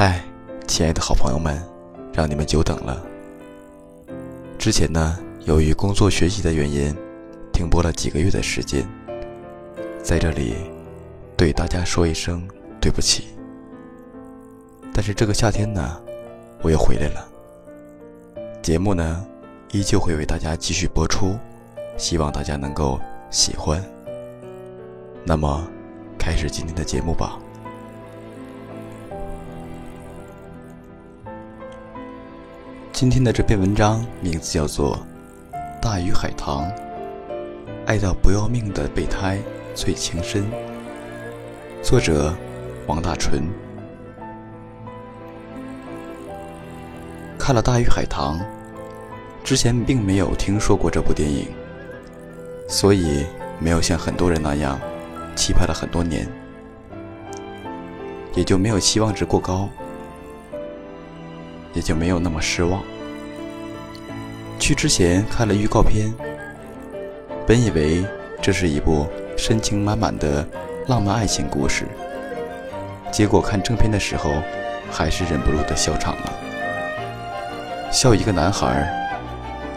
嗨，亲爱的好朋友们，让你们久等了。之前呢，由于工作学习的原因，停播了几个月的时间，在这里对大家说一声对不起。但是这个夏天呢，我又回来了，节目呢依旧会为大家继续播出，希望大家能够喜欢。那么，开始今天的节目吧。今天的这篇文章名字叫做《大鱼海棠》，爱到不要命的备胎最情深。作者王大纯。看了《大鱼海棠》，之前并没有听说过这部电影，所以没有像很多人那样期盼了很多年，也就没有期望值过高。也就没有那么失望。去之前看了预告片，本以为这是一部深情满满的浪漫爱情故事，结果看正片的时候，还是忍不住的笑场了。笑一个男孩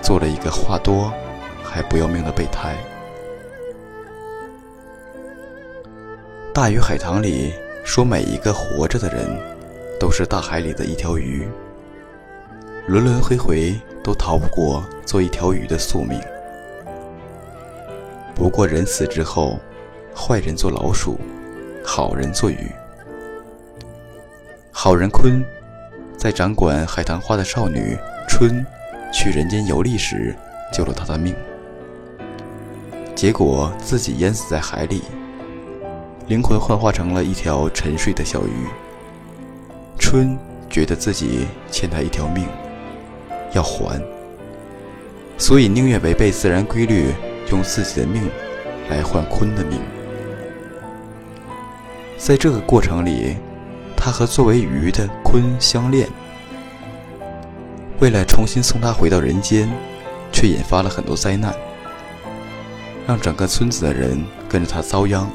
做了一个话多还不要命的备胎。《大鱼海棠》里说，每一个活着的人都是大海里的一条鱼。轮轮回回都逃不过做一条鱼的宿命。不过人死之后，坏人做老鼠，好人做鱼。好人鲲在掌管海棠花的少女春去人间游历时救了她的命，结果自己淹死在海里，灵魂幻化成了一条沉睡的小鱼。春觉得自己欠他一条命。要还，所以宁愿违背自然规律，用自己的命来换鲲的命。在这个过程里，他和作为鱼的鲲相恋。为了重新送他回到人间，却引发了很多灾难，让整个村子的人跟着他遭殃。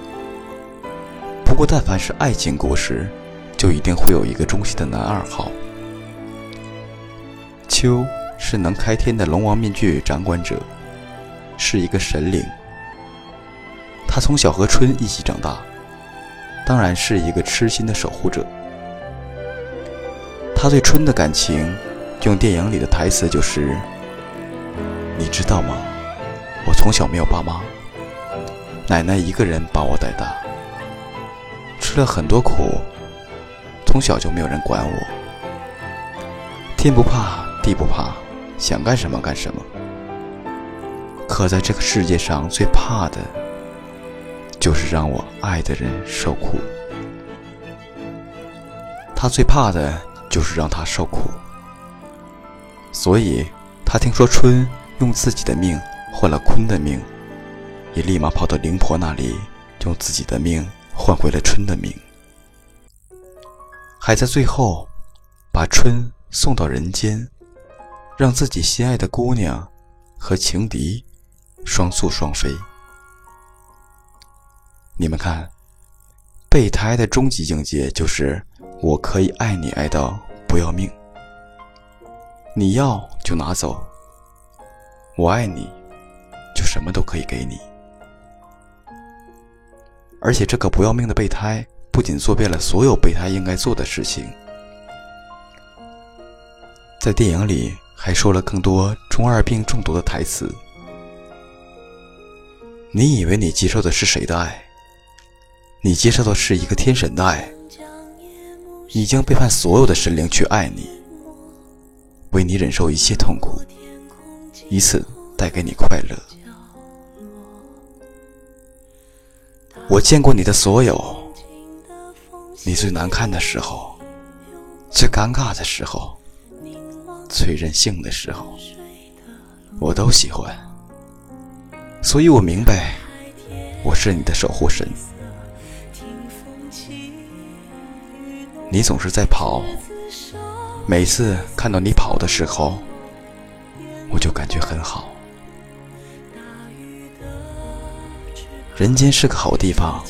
不过，但凡是爱情故事，就一定会有一个忠心的男二号。秋是能开天的龙王面具掌管者，是一个神灵。他从小和春一起长大，当然是一个痴心的守护者。他对春的感情，用电影里的台词就是：“你知道吗？我从小没有爸妈，奶奶一个人把我带大，吃了很多苦，从小就没有人管我，天不怕。”地不怕，想干什么干什么。可在这个世界上最怕的，就是让我爱的人受苦。他最怕的就是让他受苦，所以他听说春用自己的命换了鲲的命，也立马跑到灵婆那里，用自己的命换回了春的命，还在最后把春送到人间。让自己心爱的姑娘和情敌双宿双飞。你们看，备胎的终极境界就是我可以爱你爱到不要命，你要就拿走，我爱你，就什么都可以给你。而且这个不要命的备胎不仅做遍了所有备胎应该做的事情，在电影里。还说了更多中二病中毒的台词。你以为你接受的是谁的爱？你接受的是一个天神的爱。你将背叛所有的神灵去爱你，为你忍受一切痛苦，以此带给你快乐。我见过你的所有，你最难看的时候，最尴尬的时候。最任性的时候，我都喜欢，所以我明白，我是你的守护神。你总是在跑，每次看到你跑的时候，我就感觉很好。人间是个好地方，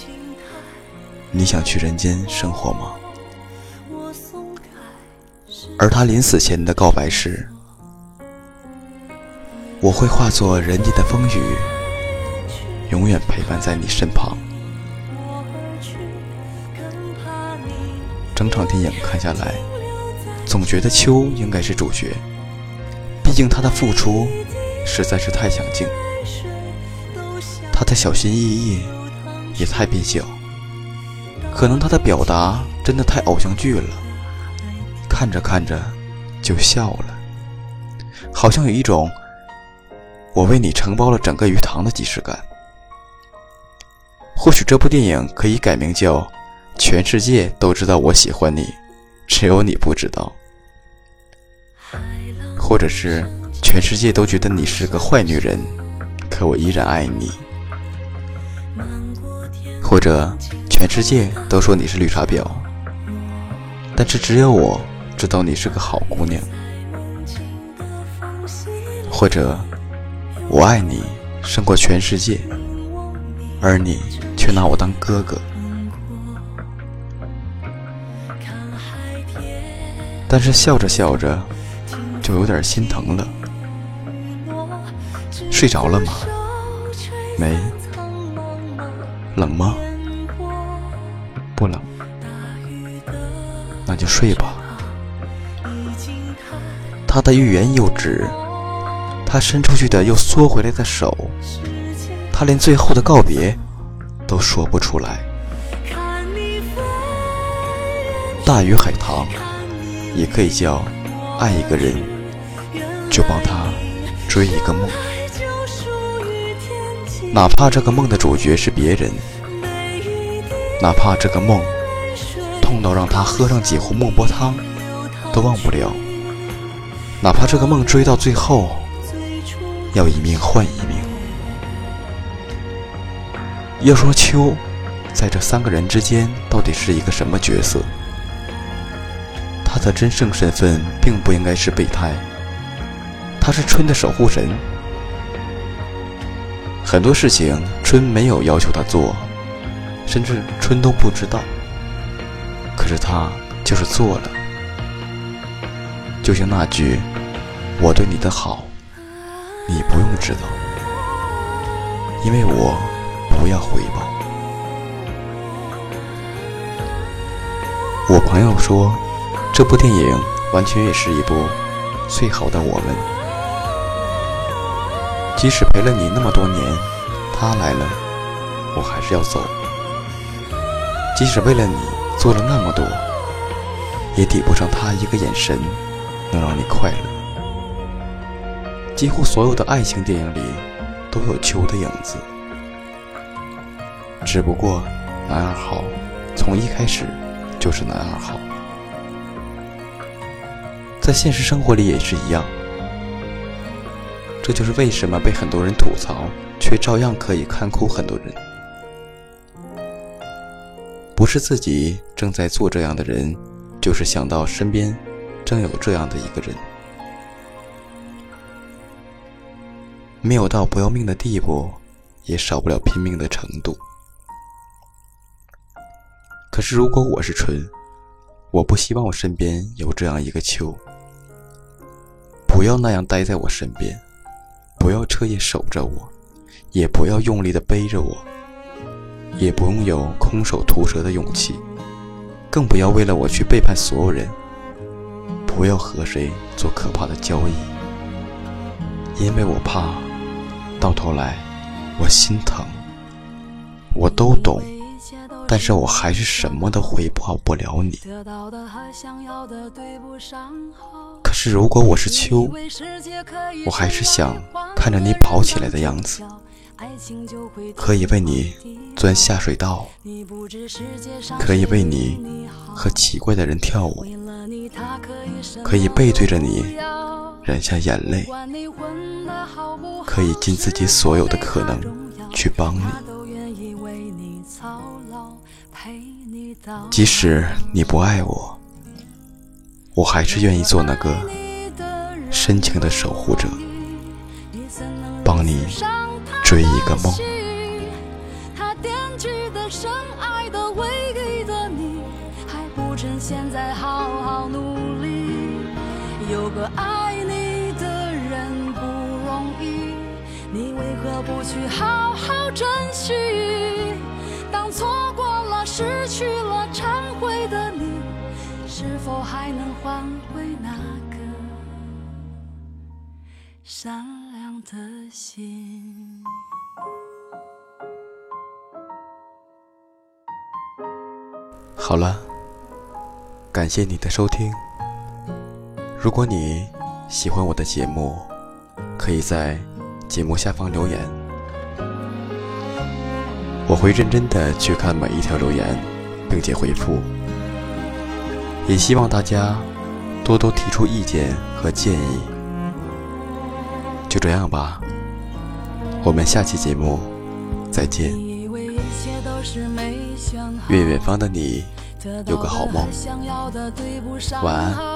你想去人间生活吗？而他临死前的告白是：“我会化作人间的风雨，永远陪伴在你身旁。”整场电影看下来，总觉得秋应该是主角，毕竟他的付出实在是太强劲，他的小心翼翼也太蹩脚，可能他的表达真的太偶像剧了，看着看着就笑了，好像有一种我为你承包了整个鱼塘的即视感。或许这部电影可以改名叫。全世界都知道我喜欢你，只有你不知道。或者是全世界都觉得你是个坏女人，可我依然爱你。或者全世界都说你是绿茶婊，但是只有我知道你是个好姑娘。或者我爱你胜过全世界，而你却拿我当哥哥。但是笑着笑着，就有点心疼了。睡着了吗？没。冷吗？不冷。那就睡吧。他的欲言又止，他伸出去的又缩回来的手，他连最后的告别都说不出来。大鱼海棠。也可以叫爱一个人，就帮他追一个梦，哪怕这个梦的主角是别人，哪怕这个梦痛到让他喝上几壶孟婆汤都忘不了，哪怕这个梦追到最后要一命换一命。要说秋在这三个人之间到底是一个什么角色？他的真正身份并不应该是备胎，他是春的守护神。很多事情春没有要求他做，甚至春都不知道，可是他就是做了。就像那句“我对你的好，你不用知道，因为我不要回报。”我朋友说。这部电影完全也是一部最好的我们。即使陪了你那么多年，他来了，我还是要走。即使为了你做了那么多，也抵不上他一个眼神能让你快乐。几乎所有的爱情电影里都有秋的影子，只不过男二号从一开始就是男二号。在现实生活里也是一样，这就是为什么被很多人吐槽，却照样可以看哭很多人。不是自己正在做这样的人，就是想到身边正有这样的一个人，没有到不要命的地步，也少不了拼命的程度。可是如果我是春，我不希望我身边有这样一个秋。不要那样待在我身边，不要彻夜守着我，也不要用力的背着我，也不用有空手吐舌的勇气，更不要为了我去背叛所有人，不要和谁做可怕的交易，因为我怕，到头来我心疼，我都懂。但是我还是什么都回报不了你。可是如果我是秋，我还是想看着你跑起来的样子，可以为你钻下水道，可以为你和奇怪的人跳舞，可以背对着你忍下眼泪，可以尽自己所有的可能去帮你。即使你不爱我，我还是愿意做那个深情的守护者，帮你追一个梦。现在好好努力。有个爱何不去好好珍惜？当错过了、失去了、忏悔的你，是否还能换回那颗善良的心？好了，感谢你的收听。如果你喜欢我的节目，可以在节目下方留言，我会认真的去看每一条留言，并且回复。也希望大家多多提出意见和建议。就这样吧，我们下期节目再见。愿远方的你有个好梦，晚安。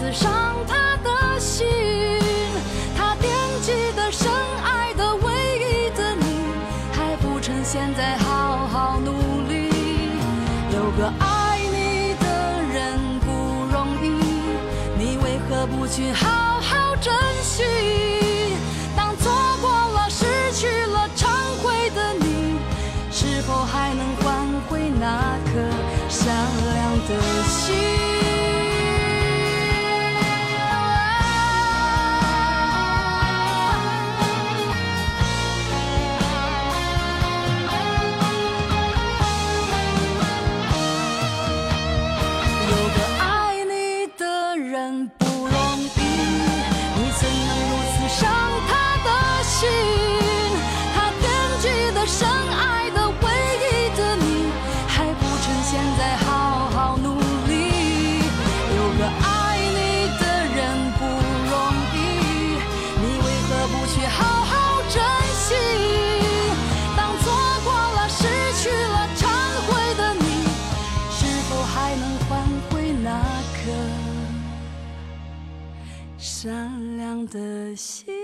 自杀的心？